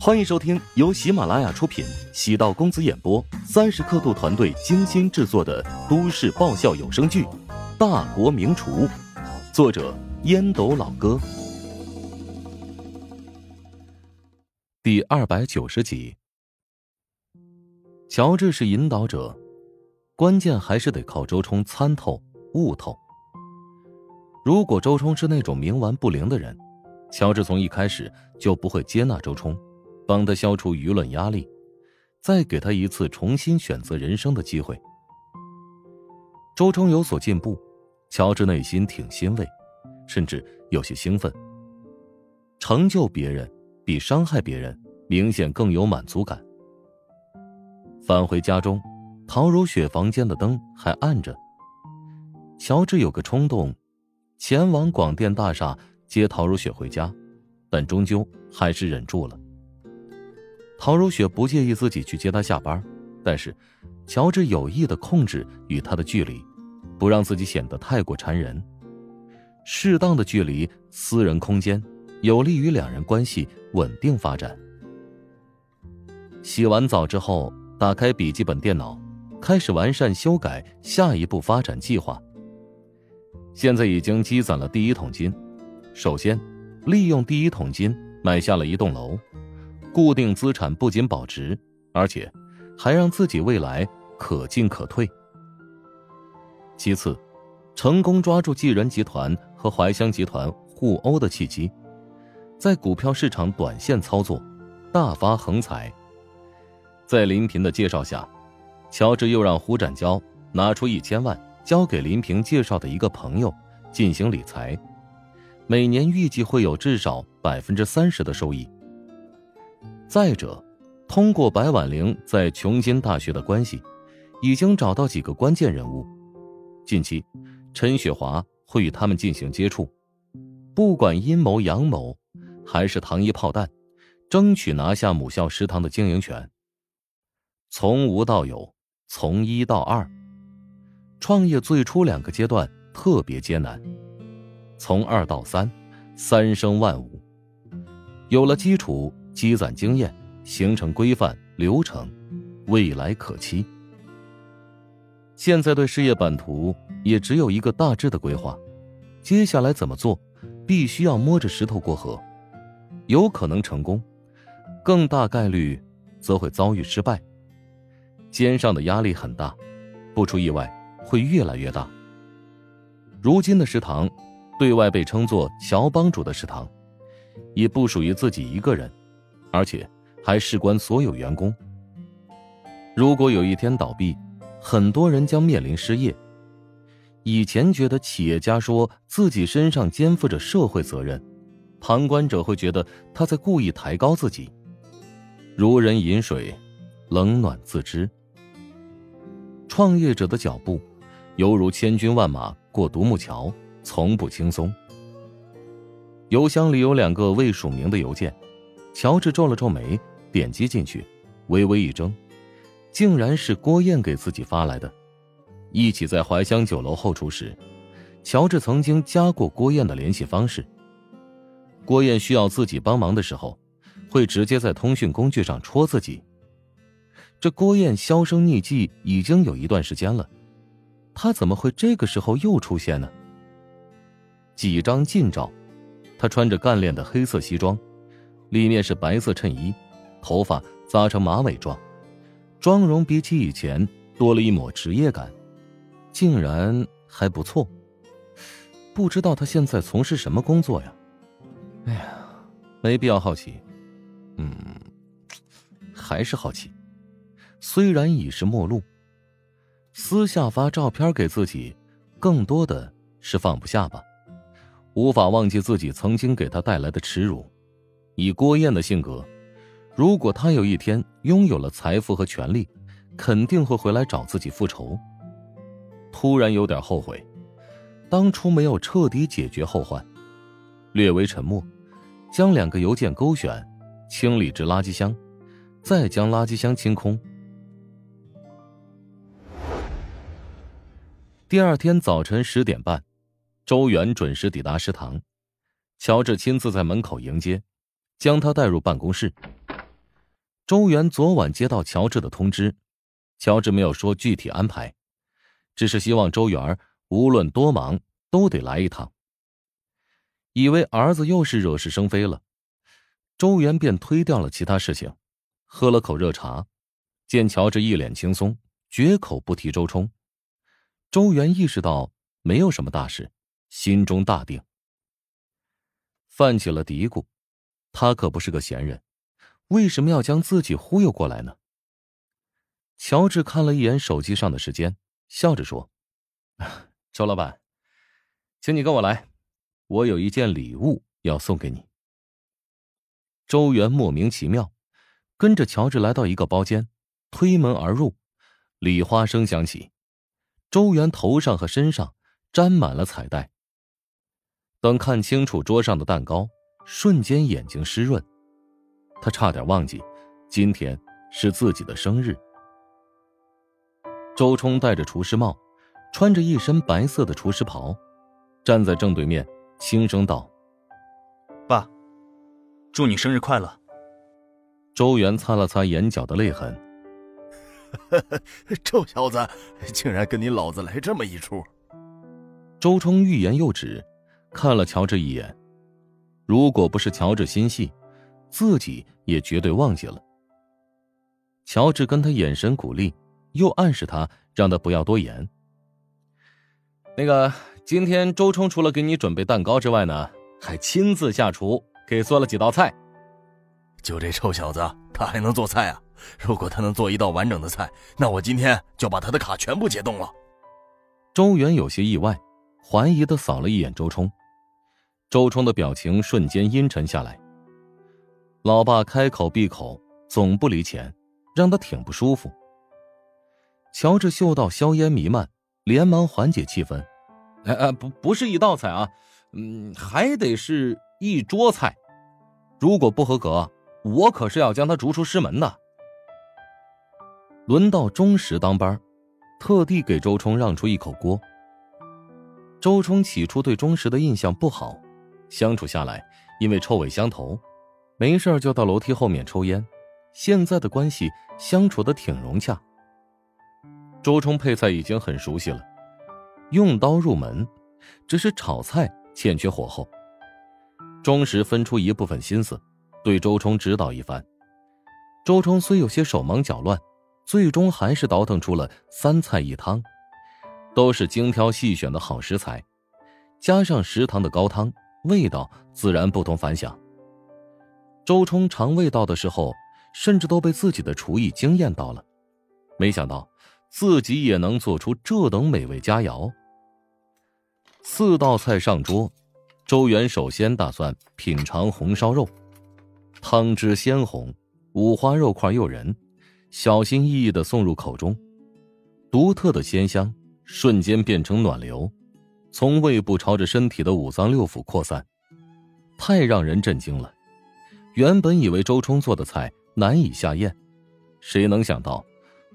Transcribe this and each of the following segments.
欢迎收听由喜马拉雅出品、喜道公子演播、三十刻度团队精心制作的都市爆笑有声剧《大国名厨》，作者烟斗老哥，第二百九十集。乔治是引导者，关键还是得靠周冲参透、悟透。如果周冲是那种冥顽不灵的人，乔治从一开始就不会接纳周冲。帮他消除舆论压力，再给他一次重新选择人生的机会。周冲有所进步，乔治内心挺欣慰，甚至有些兴奋。成就别人比伤害别人明显更有满足感。返回家中，陶如雪房间的灯还暗着。乔治有个冲动，前往广电大厦接陶如雪回家，但终究还是忍住了。陶如雪不介意自己去接他下班，但是乔治有意的控制与他的距离，不让自己显得太过缠人。适当的距离、私人空间，有利于两人关系稳定发展。洗完澡之后，打开笔记本电脑，开始完善修改下一步发展计划。现在已经积攒了第一桶金，首先利用第一桶金买下了一栋楼。固定资产不仅保值，而且还让自己未来可进可退。其次，成功抓住纪仁集团和怀乡集团互殴的契机，在股票市场短线操作，大发横财。在林平的介绍下，乔治又让胡展娇拿出一千万交给林平介绍的一个朋友进行理财，每年预计会有至少百分之三十的收益。再者，通过白婉玲在琼金大学的关系，已经找到几个关键人物。近期，陈雪华会与他们进行接触，不管阴谋阳谋，还是糖衣炮弹，争取拿下母校食堂的经营权。从无到有，从一到二，创业最初两个阶段特别艰难，从二到三，三生万物，有了基础。积攒经验，形成规范流程，未来可期。现在对事业版图也只有一个大致的规划，接下来怎么做，必须要摸着石头过河，有可能成功，更大概率则会遭遇失败。肩上的压力很大，不出意外会越来越大。如今的食堂，对外被称作乔帮主的食堂，也不属于自己一个人。而且还事关所有员工。如果有一天倒闭，很多人将面临失业。以前觉得企业家说自己身上肩负着社会责任，旁观者会觉得他在故意抬高自己。如人饮水，冷暖自知。创业者的脚步，犹如千军万马过独木桥，从不轻松。邮箱里有两个未署名的邮件。乔治皱了皱眉，点击进去，微微一怔，竟然是郭燕给自己发来的。一起在怀香酒楼后厨时，乔治曾经加过郭燕的联系方式。郭燕需要自己帮忙的时候，会直接在通讯工具上戳自己。这郭燕销声匿迹已经有一段时间了，他怎么会这个时候又出现呢？几张近照，他穿着干练的黑色西装。里面是白色衬衣，头发扎成马尾状，妆容比起以前多了一抹职业感，竟然还不错。不知道他现在从事什么工作呀？哎呀，没必要好奇。嗯，还是好奇。虽然已是陌路，私下发照片给自己，更多的是放不下吧，无法忘记自己曾经给他带来的耻辱。以郭燕的性格，如果他有一天拥有了财富和权力，肯定会回来找自己复仇。突然有点后悔，当初没有彻底解决后患。略微沉默，将两个邮件勾选，清理至垃圾箱，再将垃圾箱清空。第二天早晨十点半，周元准时抵达食堂，乔治亲自在门口迎接。将他带入办公室，周元昨晚接到乔治的通知，乔治没有说具体安排，只是希望周元无论多忙都得来一趟。以为儿子又是惹是生非了，周元便推掉了其他事情，喝了口热茶，见乔治一脸轻松，绝口不提周冲。周元意识到没有什么大事，心中大定，泛起了嘀咕：他可不是个闲人，为什么要将自己忽悠过来呢？乔治看了一眼手机上的时间，笑着说：“ 周老板，请你跟我来。”我有一件礼物要送给你。周元莫名其妙，跟着乔治来到一个包间，推门而入，礼花声响起，周元头上和身上沾满了彩带。等看清楚桌上的蛋糕，瞬间眼睛湿润，他差点忘记，今天是自己的生日。周冲戴着厨师帽，穿着一身白色的厨师袍，站在正对面。轻声道：“爸，祝你生日快乐。”周元擦了擦眼角的泪痕，臭小子，竟然跟你老子来这么一出！周冲欲言又止，看了乔治一眼。如果不是乔治心细，自己也绝对忘记了。乔治跟他眼神鼓励，又暗示他让他不要多言。那个。今天周冲除了给你准备蛋糕之外呢，还亲自下厨给做了几道菜。就这臭小子，他还能做菜啊？如果他能做一道完整的菜，那我今天就把他的卡全部解冻了。周元有些意外，怀疑的扫了一眼周冲。周冲的表情瞬间阴沉下来。老爸开口闭口总不离钱，让他挺不舒服。乔治嗅到硝烟弥漫，连忙缓解气氛。哎哎，不不是一道菜啊，嗯，还得是一桌菜。如果不合格，我可是要将他逐出师门的。轮到钟石当班，特地给周冲让出一口锅。周冲起初对钟石的印象不好，相处下来，因为臭味相投，没事就到楼梯后面抽烟。现在的关系相处的挺融洽。周冲配菜已经很熟悉了。用刀入门，只是炒菜欠缺火候。钟石分出一部分心思，对周冲指导一番。周冲虽有些手忙脚乱，最终还是倒腾出了三菜一汤，都是精挑细选的好食材，加上食堂的高汤，味道自然不同凡响。周冲尝味道的时候，甚至都被自己的厨艺惊艳到了，没想到自己也能做出这等美味佳肴。四道菜上桌，周元首先打算品尝红烧肉，汤汁鲜红，五花肉块诱人，小心翼翼的送入口中，独特的鲜香瞬间变成暖流，从胃部朝着身体的五脏六腑扩散，太让人震惊了。原本以为周冲做的菜难以下咽，谁能想到，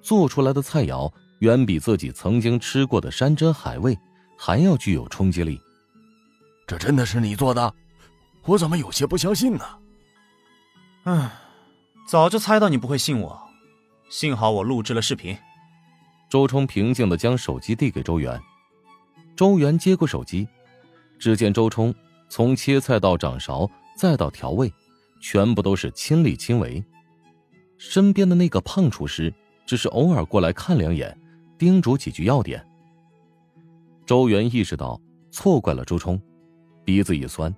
做出来的菜肴远比自己曾经吃过的山珍海味。还要具有冲击力，这真的是你做的？我怎么有些不相信呢？唉，早就猜到你不会信我，幸好我录制了视频。周冲平静的将手机递给周元，周元接过手机，只见周冲从切菜到掌勺再到调味，全部都是亲力亲为，身边的那个胖厨师只是偶尔过来看两眼，叮嘱几句要点。周元意识到错怪了周冲，鼻子一酸，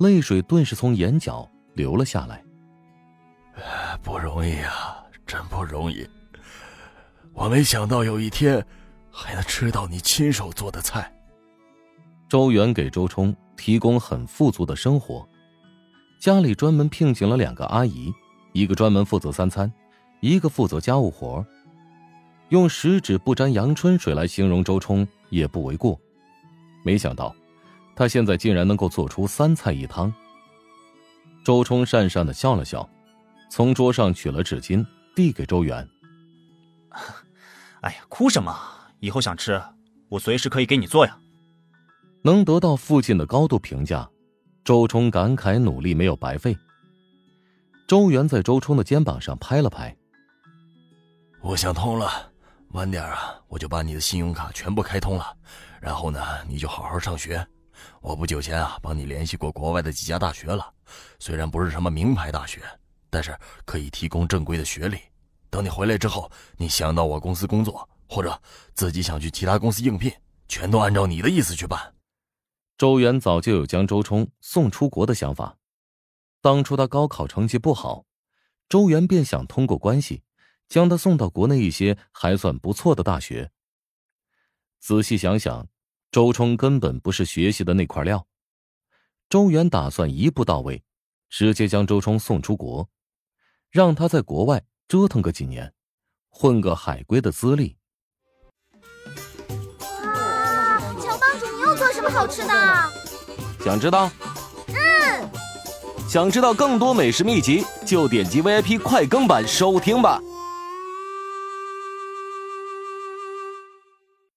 泪水顿时从眼角流了下来。不容易啊，真不容易！我没想到有一天还能吃到你亲手做的菜。周元给周冲提供很富足的生活，家里专门聘请了两个阿姨，一个专门负责三餐，一个负责家务活。用十指不沾阳春水来形容周冲。也不为过，没想到，他现在竟然能够做出三菜一汤。周冲讪讪的笑了笑，从桌上取了纸巾递给周元。哎呀，哭什么？以后想吃，我随时可以给你做呀。能得到父亲的高度评价，周冲感慨努力没有白费。周元在周冲的肩膀上拍了拍。我想通了，晚点啊，我就把你的信用卡全部开通了，然后呢，你就好好上学。我不久前啊，帮你联系过国外的几家大学了，虽然不是什么名牌大学，但是可以提供正规的学历。等你回来之后，你想到我公司工作，或者自己想去其他公司应聘，全都按照你的意思去办。周元早就有将周冲送出国的想法。当初他高考成绩不好，周元便想通过关系，将他送到国内一些还算不错的大学。仔细想想，周冲根本不是学习的那块料。周元打算一步到位，直接将周冲送出国，让他在国外折腾个几年，混个海归的资历。么好吃的？想知道？嗯想知道更多美食秘籍，就点击 VIP 快更版收听吧。